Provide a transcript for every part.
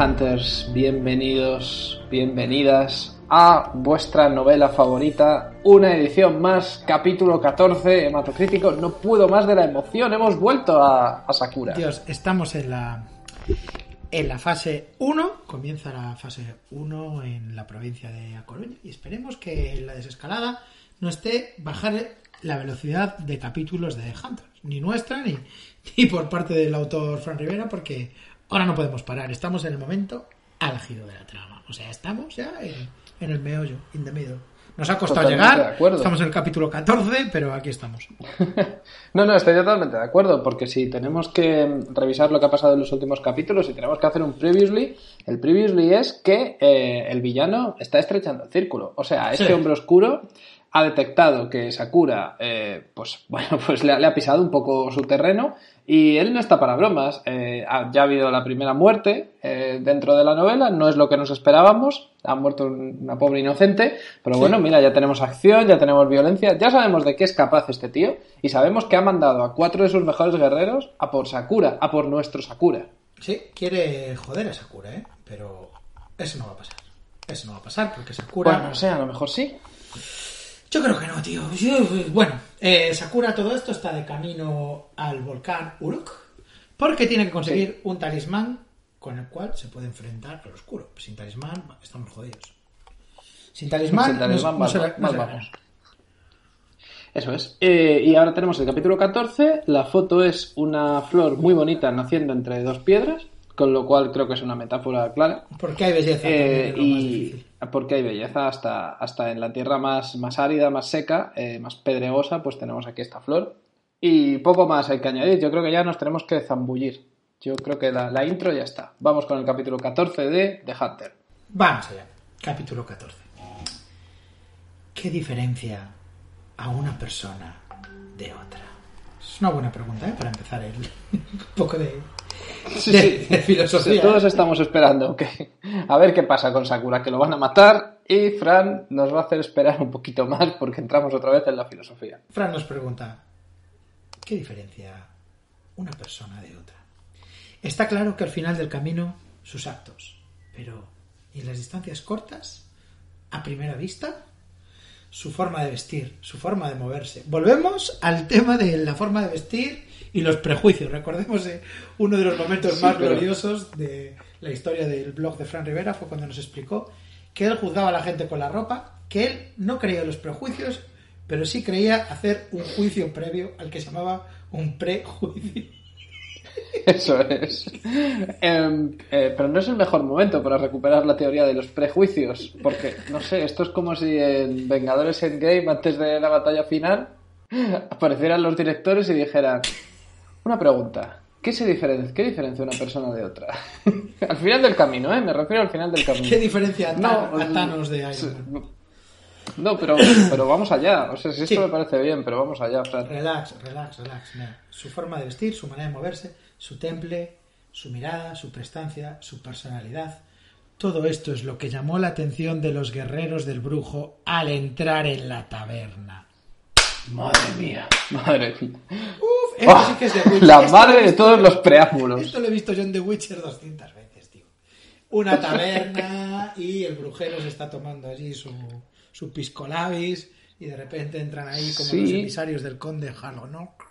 Hunters, bienvenidos, bienvenidas a vuestra novela favorita, una edición más, capítulo 14, hematocrítico, no puedo más de la emoción, hemos vuelto a, Sakura. Dios, estamos en la en la fase 1, comienza la fase 1 en la provincia de A Coruña y esperemos que la desescalada no esté bajar la velocidad de capítulos de Hunters, ni nuestra ni, ni por parte del autor Fran Rivera porque ahora no podemos parar, estamos en el momento álgido de la trama, o sea, estamos ya en, en el meollo, in the middle. Nos ha costado Totalmente llegar, estamos en el capítulo 14, pero aquí estamos. No, no, estoy totalmente de acuerdo, porque si tenemos que revisar lo que ha pasado en los últimos capítulos y tenemos que hacer un previously, el previously es que eh, el villano está estrechando el círculo. O sea, este Sí. hombre oscuro ha detectado que Sakura, eh, pues bueno, pues le, ha- le ha pisado un poco su terreno y él no está para bromas. Eh, ha- ya ha habido la primera muerte eh, dentro de la novela, no es lo que nos esperábamos, ha muerto un- una pobre inocente, pero Sí. bueno, mira, ya tenemos acción, ya tenemos violencia, ya sabemos de qué es capaz este tío y sabemos que ha mandado a cuatro de sus mejores guerreros a por Sakura, a por nuestro Sakura. Sí, quiere joder a Sakura, ¿eh? Pero eso no va a pasar. Eso no va a pasar porque Sakura... Bueno, no sé, a lo mejor sí. Yo creo que no, tío. Yo- bueno, eh, Sakura todo esto está de camino al volcán Uruk porque tiene que conseguir un talismán con el cual se puede enfrentar al oscuro. Sin talismán estamos jodidos. Sin talismán, Sin talismán, no, mal- se la- no mal se la vamos. Eso es. Eh, y ahora tenemos el capítulo 14. La foto es una flor muy bonita naciendo entre dos piedras, con lo cual creo que es una metáfora clara. Porque hay belleza. Eh, es lo más y difícil. Porque hay belleza hasta, hasta en la tierra más, más árida, más seca, eh, más pedregosa, pues tenemos aquí esta flor. Y poco más hay que añadir. Yo creo que ya nos tenemos que zambullir. Yo creo que la, intro ya está. Vamos con el capítulo 14 de The Hunter. Vamos allá. Capítulo 14. ¿Qué diferencia a una persona de otra? Es una buena pregunta, ¿eh? Para empezar el... un poco de, de- de filosofía. Todos estamos esperando que a ver qué pasa con Sakura, que lo van a matar y Fran nos va a hacer esperar un poquito más porque entramos otra vez en la filosofía. Fran nos pregunta, ¿qué diferencia una persona de otra? Está claro que al final del camino sus actos, pero ¿y en las distancias cortas? ¿A primera vista? Su forma de vestir, su forma de moverse. Volvemos al tema de la forma de vestir y los prejuicios. Recordemos eh, uno de los momentos Sí, más pero- gloriosos de la historia del blog de Fran Rivera fue cuando nos explicó que él juzgaba a la gente con la ropa, que él no creía en los prejuicios, pero sí creía hacer un juicio previo al que se llamaba un prejuicio. Eso es. Em, eh, pero no es el mejor momento para recuperar la teoría de los prejuicios, porque, no sé, esto es como si en Vengadores Endgame, antes de la batalla final, aparecieran los directores y dijeran, una pregunta, ¿qué, se diferen- ¿qué diferencia una persona de otra? al final del camino, ¿eh? Me refiero al final del camino. ¿Qué diferencia a, No, a Thanos de Iron Man? No, pero, pero vamos allá. O sea, si esto Sí. me parece bien, pero vamos allá, Fran. Relax, relax, relax. mira. Su forma de vestir, su manera de moverse, su temple, su mirada, su prestancia, su personalidad. Todo esto es lo que llamó la atención de los guerreros del brujo al entrar en la taberna. Madre mía, madre mía. Uf, esto ¡Ah! sí que es de Witcher. La Esto madre de todos los preámbulos. Esto lo he visto yo en The Witcher 200 veces, tío. Una taberna y el brujero se está tomando allí su, su pisco labis y de repente entran ahí como Sí. los emisarios del conde Halonok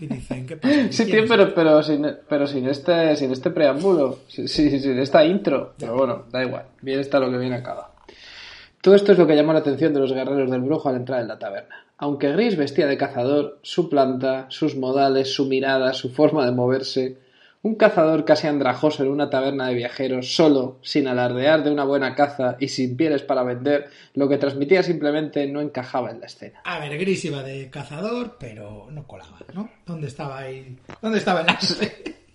y dicen, ¿qué pasa? Sí, pero, pero, sin, pero sin, este, sin este preámbulo, sin, sin- sin esta intro. Pero bueno, da igual. Bien está lo que viene acaba. Todo esto es lo que llamó la atención de los guerreros del brujo al entrar en la taberna. Aunque Gris vestía de cazador, su planta, sus modales, su mirada, su forma de moverse, un cazador casi andrajoso en una taberna de viajeros, solo, sin alardear de una buena caza y sin pieles para vender, lo que transmitía simplemente no encajaba en la escena. A ver, Gris iba de cazador, pero no colaba, ¿no? ¿Dónde estaba ahí? ¿Dónde estaba el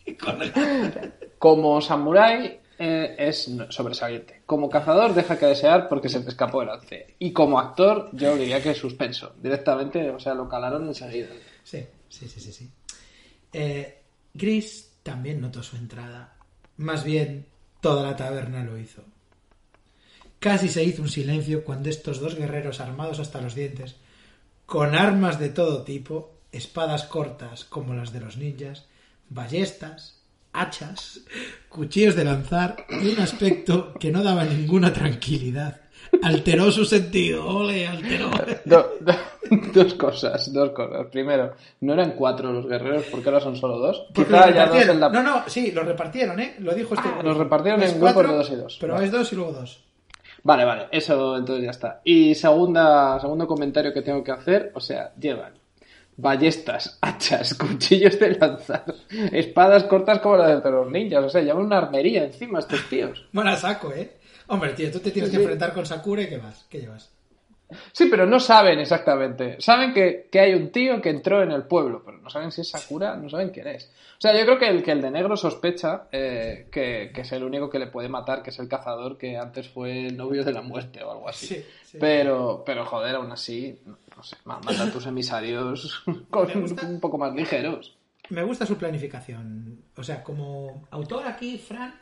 el- Como samurái eh, es sobresaliente. Como cazador deja que desear porque se te escapó el lance. Y como actor yo diría que suspenso. Directamente, o sea, lo calaron enseguida. Sí, sí, sí, sí. sí. Eh, Gris también notó su entrada. Más bien, toda la taberna lo hizo. Casi se hizo un silencio cuando estos dos guerreros armados hasta los dientes, con armas de todo tipo, espadas cortas como las de los ninjas, ballestas, hachas, cuchillos de lanzar y un aspecto que no daba ninguna tranquilidad. Alteró su sentido, ole, alteró. Do- do- dos cosas, dos cosas. Primero, no eran cuatro los guerreros, porque ahora son solo dos. Porque Quizá los ya dos repartieron. en la... No, no, sí, los repartieron, ¿eh? Lo dijo este. Ah, los repartieron Es en grupos de dos y dos. Pero Vale. es dos y luego dos. Vale, vale, eso entonces ya está. Y segunda, segundo comentario que tengo que hacer, o sea, llevan ballestas, hachas, cuchillos de lanzar, espadas cortas como las de los ninjas, o sea, llevan una armería encima estos tíos. Bueno, saco, ¿eh? Hombre, tío, tú te tienes que enfrentar con Sakura y ¿qué vas? ¿Qué llevas? Sí, pero no saben exactamente. Saben que, que hay un tío que entró en el pueblo, pero no saben si es Sakura, no saben quién es. O sea, yo creo que el, que el de negro sospecha eh, que, que es el único que le puede matar, que es el cazador que antes fue el novio de la muerte o algo así. Sí, sí. Pero, pero joder, aún así, no sé, ma- mata a tus emisarios con gusta. un poco más ligeros. Me gusta su planificación. O sea, como autor aquí, Fran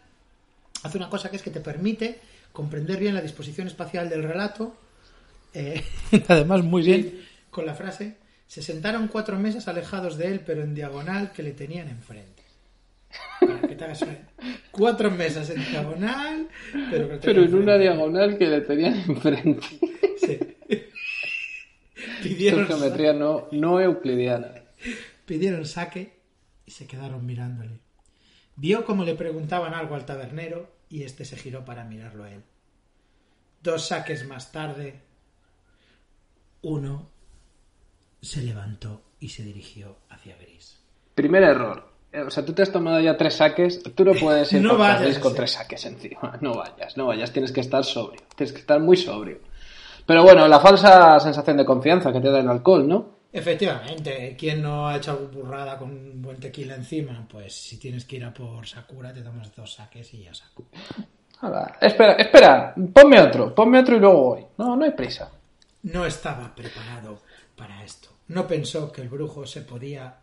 hace una cosa que es que te permite comprender bien la disposición espacial del relato. eh, además, muy bien con la frase: se sentaron cuatro mesas alejados de él, pero en diagonal que le tenían enfrente. Para que te hagas Cuatro mesas en diagonal, pero, que Pero en una diagonal que le tenían enfrente. Sí. Pidieron, geometría no, no euclidiana. pidieron saque y se quedaron mirándole. Vio como le preguntaban algo al tabernero y este se giró para mirarlo a él. Dos saques más tarde, uno se levantó y se dirigió hacia Gris. Primer error. Eh, O sea, tú te has tomado ya tres saques. Tú no puedes ir No vayas, con sí. tres saques encima. No vayas, no vayas. Tienes que estar sobrio. Tienes que estar muy sobrio. Pero bueno, la falsa sensación de confianza que te da el alcohol, ¿no? Efectivamente, ¿quién no ha hecho alguna burrada con un buen tequila encima? Pues si tienes que ir a por Sakura, te tomas dos saques y ya saco. Espera, espera. Ponme otro. Ponme otro y luego voy. No, no hay prisa. No estaba preparado para esto. No pensó que el brujo se podía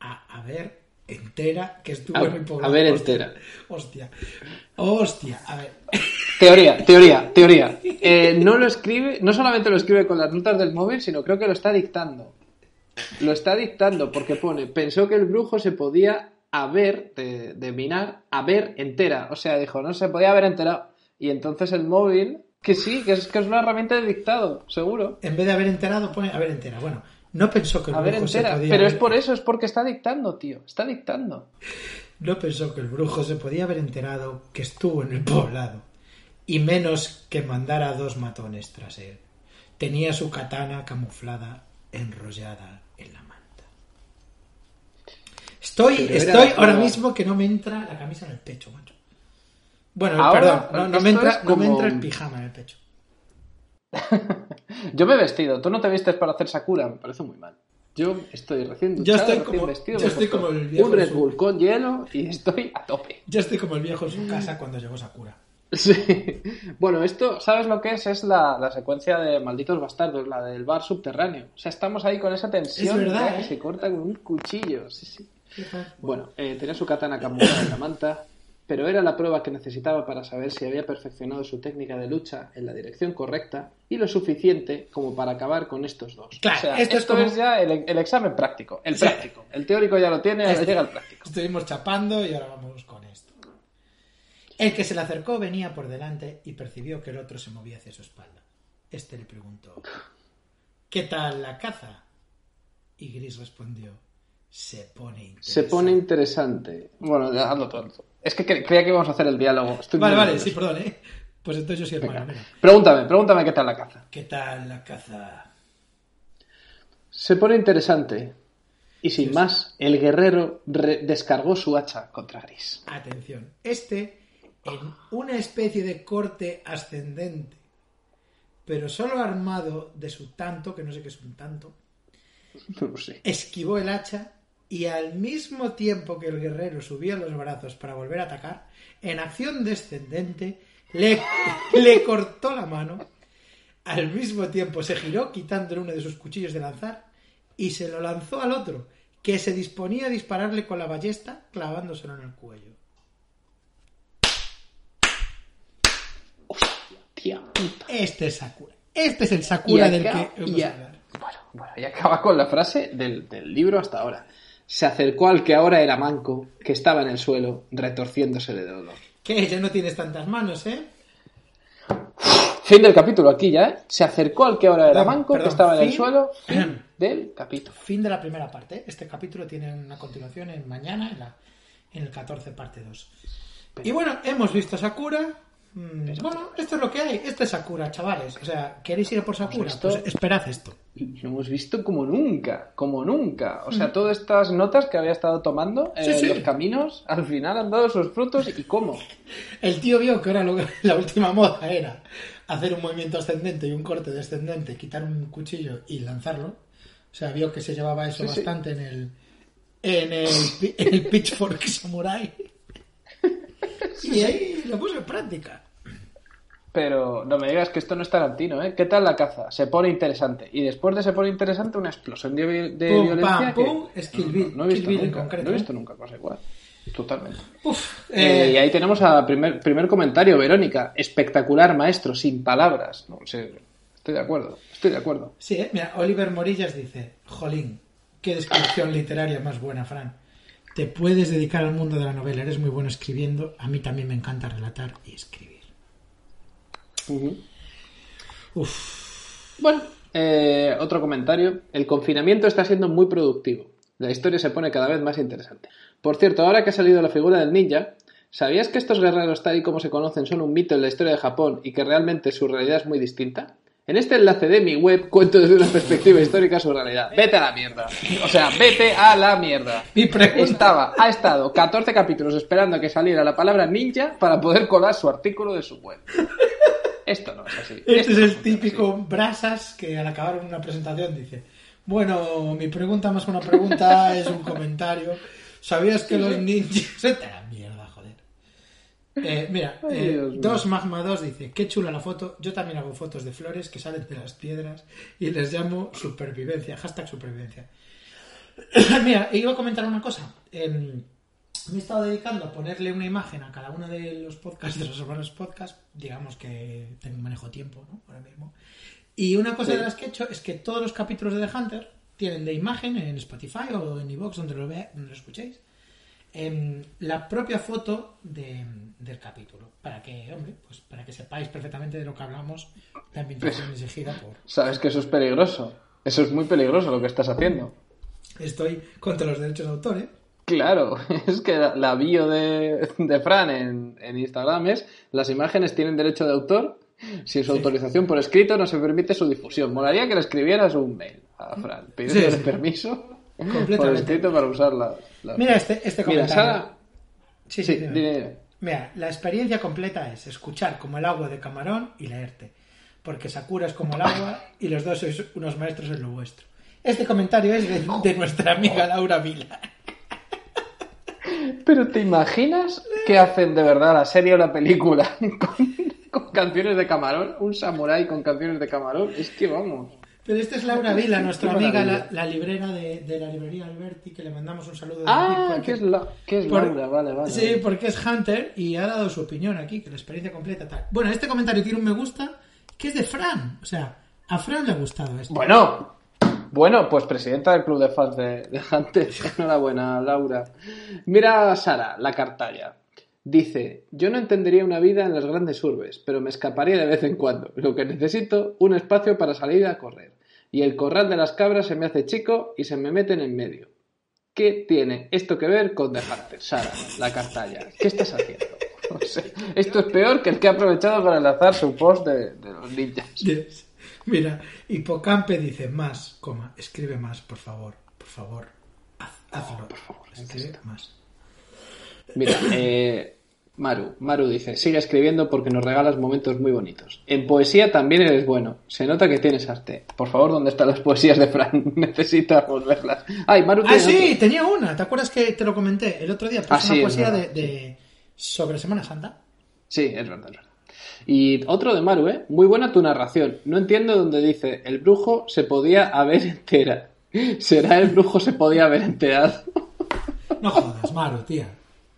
a, a ver entera que estuvo A- en poblado. a ver Hostia, entera. Hostia. Hostia. A ver. Teoría, teoría, teoría. Eh, no lo escribe, no solamente lo escribe con las notas del móvil, sino creo que lo está dictando. Lo está dictando porque pone, pensó que el brujo se podía haber, de, de minar, haber entera. O sea, dijo, no se podía haber enterado. Y entonces el móvil, que sí, que es, que es una herramienta de dictado, seguro. En vez de haber enterado, pone haber entera. Bueno, no pensó que el Haber brujo se entera. podía Pero haber- es por eso, es porque está dictando, tío. Está dictando. No pensó que el brujo se podía haber enterado que estuvo en el poblado. Y menos que mandara dos matones tras él. Tenía su katana camuflada, enrollada en la manta. Estoy, Pero estoy ahora mismo que no me entra la camisa en el pecho, macho. Bueno, Ahora, perdón, no, no me entra, no me entra el pijama en el pecho. Yo me he vestido. Tú no te vistes para hacer Sakura. Me parece muy mal. Yo estoy recién Yo estoy recién como- vestido. yo estoy como el viejo Un Red Bull con hielo y estoy a tope. Yo estoy como el viejo en su casa cuando llegó Sakura. Sí. Bueno, esto, ¿sabes lo que es? Es la, la secuencia de Malditos Bastardos, la del bar subterráneo. O sea, estamos ahí con esa tensión Es verdad, que ¿eh? se corta con un cuchillo. Sí, sí. Bueno, eh, tenía su katana camuflada en la manta, pero era la prueba que necesitaba para saber si había perfeccionado su técnica de lucha en la dirección correcta y lo suficiente como para acabar con estos dos. Claro, o sea, esto esto, es ya el, el examen práctico, el Sí. práctico. El teórico ya lo tiene, ahora Este- llega el práctico. Estuvimos chapando y ahora vamos con esto. El que se le acercó venía por delante y percibió que el otro se movía hacia su espalda. Este le preguntó: ¿Qué tal la caza? Y Gris respondió: Se pone interesante. Se pone interesante. Bueno, ya, hazlo todo. Es que cre- creía que íbamos a hacer el diálogo. Estoy Vale, vale, nervioso. sí, perdón, ¿eh? Pues entonces yo soy el Venga. Pregúntame, pregúntame qué tal la caza. ¿Qué tal la caza? Se pone interesante. Y sin Sí. más, el guerrero re- descargó su hacha contra Gris. Atención, este en una especie de corte ascendente, pero solo armado de su tanto, que no sé qué es un tanto, No lo sé. esquivó el hacha y al mismo tiempo que el guerrero subía los brazos para volver a atacar, en acción descendente le, le cortó la mano, al mismo tiempo se giró quitándole uno de sus cuchillos de lanzar y se lo lanzó al otro, que se disponía a dispararle con la ballesta clavándoselo en el cuello. Puta. Este es Sakura. Este es el Sakura del que hemos hablado. Bueno, bueno, y acaba con la frase del, del libro hasta ahora. se acercó al que ahora era manco, que estaba en el suelo, retorciéndose de dolor. ¿Qué? Ya no tienes tantas manos, ¿eh? Fin del capítulo aquí ya, ¿eh? Se acercó al que ahora era manco, perdón, que estaba en el suelo. Fin del capítulo. Fin de la primera parte. Este capítulo tiene una continuación en mañana, en, la, en el 14, parte 2. Y bueno, hemos visto a Sakura. Mm, bueno, esto es lo que hay. Este es Sakura, chavales. O sea, ¿queréis ir a por Sakura? Pues esperad esto. Lo hemos visto como nunca, como nunca. O sea, todas estas notas que había estado tomando en Mm. Sí, sí. los caminos, al final han dado sus frutos y cómo. El tío vio que ahora lo- la última moda era hacer un movimiento ascendente y un corte descendente, quitar un cuchillo y lanzarlo. O sea, vio que se llevaba eso Sí, bastante en el en el, en el Pitchfork Samurai. Y ahí lo puso en práctica. Pero no me digas que esto no es Tarantino, ¿eh? ¿Qué tal la caza? Se pone interesante. Y después de se pone interesante, una explosión de, de Pum, violencia. pam, que- pum, es Kill Bill. No, he visto Bill en nunca. concreto, no he ¿eh? visto nunca cosa igual. Totalmente. Uf, Eh, eh, y ahí tenemos a primer, primer comentario, Verónica. Espectacular, maestro, sin palabras. No sé, estoy de acuerdo, estoy de acuerdo. Sí, eh, mira, Oliver Morillas dice, Jolín, qué descripción literaria más buena, Fran. Te puedes dedicar al mundo de la novela, eres muy bueno escribiendo, a mí también me encanta relatar y escribir. Uf, Bueno, eh, otro comentario. El confinamiento está siendo muy productivo. La historia se pone cada vez más interesante. Por cierto, ahora que ha salido la figura del ninja, ¿sabías que estos guerreros tal y como se conocen son un mito en la historia de Japón y que realmente su realidad es muy distinta? En este enlace de mi web cuento desde una perspectiva histórica su realidad. Vete a la mierda. O sea, vete a la mierda. Mi pregunta- Estaba, ha estado 14 capítulos esperando a que saliera la palabra ninja para poder colar su artículo de su web. Esto no es así. este es el típico Brasas que al acabar una presentación dice, bueno, mi pregunta más que una pregunta es un comentario. ¿Sabías que los ninjas... Vete a la mierda. Eh, mira, eh. Dos Magma 2 dice, qué chula la foto, yo también hago fotos de flores que salen de las piedras y les llamo supervivencia, hashtag supervivencia. mira, iba a comentar una cosa. Em, me he estado dedicando a ponerle una imagen a cada uno de los podcasts, de los hermanos podcast, digamos que tengo manejo tiempo, ¿no? Ahora mismo. Y una cosa Sí. de las que he hecho es que todos los capítulos de The Hunter tienen de imagen en Spotify o en iVoox, donde lo vea, donde lo escuchéis, em, la propia foto de- del capítulo. Para que, hombre, pues para que sepáis perfectamente de lo que hablamos, la ambientación exigida por. Sabes que eso es peligroso. Eso es muy peligroso lo que estás haciendo. Estoy contra los derechos de autor, ¿eh? Claro, es que la, bio de, de Fran en, en Instagram es las imágenes tienen derecho de autor. Sin su autorización por escrito no se permite su difusión. Molaría que le escribieras un mail a Fran, pidiéndole Sí, sí. permiso por Completamente. escrito para usar la... la- Mira este, este Mira, comentario. Sara... Sí, Sí, sí, dime. dime, dime. Mira, la experiencia completa es escuchar como el agua de camarón y leerte. Porque Sakura es como el agua y los dos sois unos maestros en lo vuestro. Este comentario es de, de nuestra amiga Laura Vila. Pero ¿te imaginas que hacen de verdad la serie o la película con, con canciones de camarón? Un samurái con canciones de camarón. Es que vamos. Pero esta es Laura Vila, nuestra amiga, la, la librera de, de la librería Alberti, que le mandamos un saludo. desde Ah, aquí, porque- que es, la, que es por- Laura, vale, vale. Sí, porque es Hunter y ha dado su opinión aquí, que la experiencia completa tal. Bueno, este comentario tiene un me gusta, que es de Fran. O sea, a Fran le ha gustado esto. Bueno, bueno, pues presidenta del club de fans de, de Hunter. Enhorabuena, Laura. Mira a Sara, la cartalla. Dice, yo no entendería una vida en las grandes urbes, pero me escaparía de vez en cuando. Lo que necesito, un espacio para salir a correr. Y el corral de las cabras se me hace chico y se me meten en medio. ¿Qué tiene esto que ver con The Hunter, Sara, la cartalla? ¿Qué estás haciendo? O sea, esto es peor que el que ha aprovechado para enlazar su post de, de los ninjas. Yes. Mira, Hipocampe dice más, coma, escribe más, por favor, por favor, haz- hazlo, por favor, escribe más. Mira, eh, Maru, Maru dice, sigue escribiendo porque nos regalas momentos muy bonitos. En poesía también eres bueno. Se nota que tienes arte. Por favor, ¿dónde están las poesías de Fran? Necesitamos verlas. Ay, Maru Ah, sí, otro. tenía una, ¿te acuerdas que te lo comenté el otro día? Pues Ah, una sí, es poesía de- sobre Semana Santa. Sí, es verdad, es verdad. Y otro de Maru, ¿eh? Muy buena tu narración. No entiendo dónde dice, el brujo se podía haber entera. ¿Será el brujo se podía haber enterado? No jodas, Maru, tía.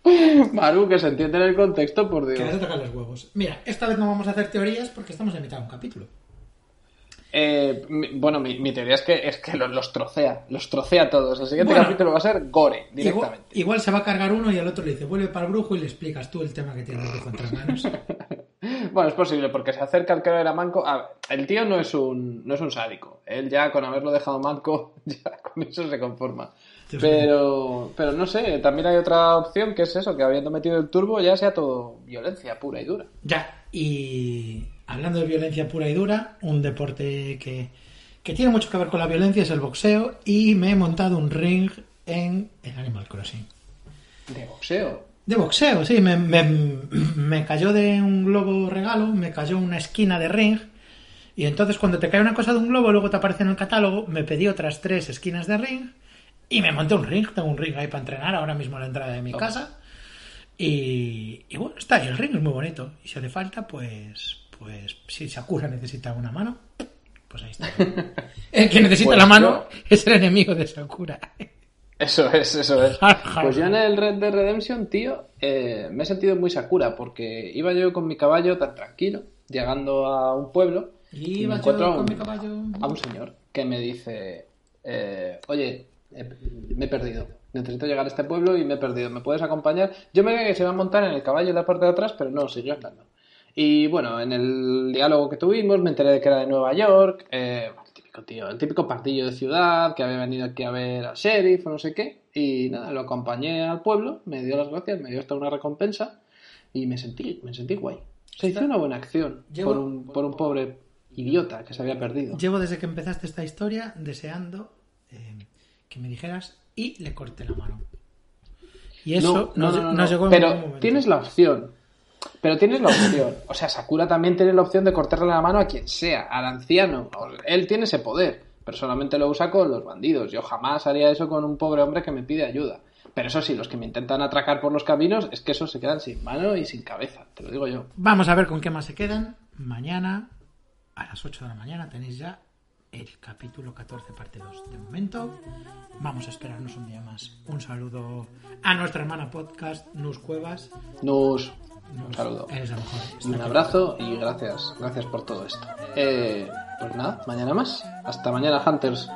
Maru, que se entiende en el contexto, por Dios. Que vas tocar los huevos. Mira, esta vez no vamos a hacer teorías porque estamos en mitad de un capítulo. Eh, bueno, mi, teoría es que, es que los, trocea, los trocea todos. El siguiente capítulo va a ser gore, directamente. Igual, se va a cargar uno y al otro le dice, vuelve para el brujo y le explicas tú el tema que tienes de contramanos. Bueno, es posible, porque se acerca al que era manco. A ver, el tío no es, un, no es un sádico. Él ya con haberlo dejado manco, ya con eso se conforma. Pero, pero no sé, también hay otra opción que es eso, que habiendo metido el turbo ya sea todo violencia pura y dura. Ya, y hablando de violencia pura y dura, un deporte que, que tiene mucho que ver con la violencia es el boxeo y me he montado un ring en el Animal Crossing. ¿De boxeo? De boxeo, sí. Me, me, cayó de un globo regalo, me cayó una esquina de ring. Y entonces cuando te cae una cosa de un globo, luego te aparece en el catálogo, me pedí otras tres esquinas de ring y me monté un ring. Tengo un ring ahí para entrenar ahora mismo en la entrada de mi casa. Y, bueno, está ahí el ring, es muy bonito. Y si hace falta, pues, pues si Sakura necesita una mano, pues ahí está. el que necesita pues la mano es el enemigo de Sakura. Eso es, eso es. Pues yo en el Red Dead Redemption, tío, eh, me he sentido muy Sakura porque iba yo con mi caballo tan tranquilo, llegando a un pueblo. Y iba yo con mi caballo. A un señor que me dice: eh, Oye, eh, me he perdido. Necesito llegar a este pueblo y me he perdido. ¿Me puedes acompañar? Yo me veía que se iba a montar en el caballo en la parte de atrás, pero no, siguió andando. Y bueno, en el diálogo que tuvimos me enteré de que era de Nueva York. Eh, el típico partido de ciudad que había venido aquí a ver al sheriff o no sé qué. Y nada, lo acompañé al pueblo, me dio las gracias, me dio hasta una recompensa y me sentí, me sentí guay. Se hizo una buena acción por, un, por un pobre idiota que se había perdido. Llevo desde que empezaste esta historia deseando eh, que me dijeras y le corté la mano. Y eso no, no, no, llegó en Pero momento. tienes la opción pero tienes la opción. O sea, Sakura también tiene la opción de cortarle la mano a quien sea, al anciano. Él tiene ese poder, pero solamente lo usa con los bandidos. Yo jamás haría eso con un pobre hombre que me pide ayuda. Pero eso sí, los que me intentan atracar por los caminos es que esos se quedan sin mano y sin cabeza, te lo digo yo. Vamos a ver con qué más se quedan. Mañana, a las 8 de la mañana, tenéis ya el capítulo 14, parte 2. De momento, vamos a esperarnos un día más. Un saludo a nuestra hermana podcast, Nus Cuevas. Nus. Un saludo. Un abrazo y gracias, gracias por todo esto. Eh, pues nada, mañana más. Hasta mañana, Hunters.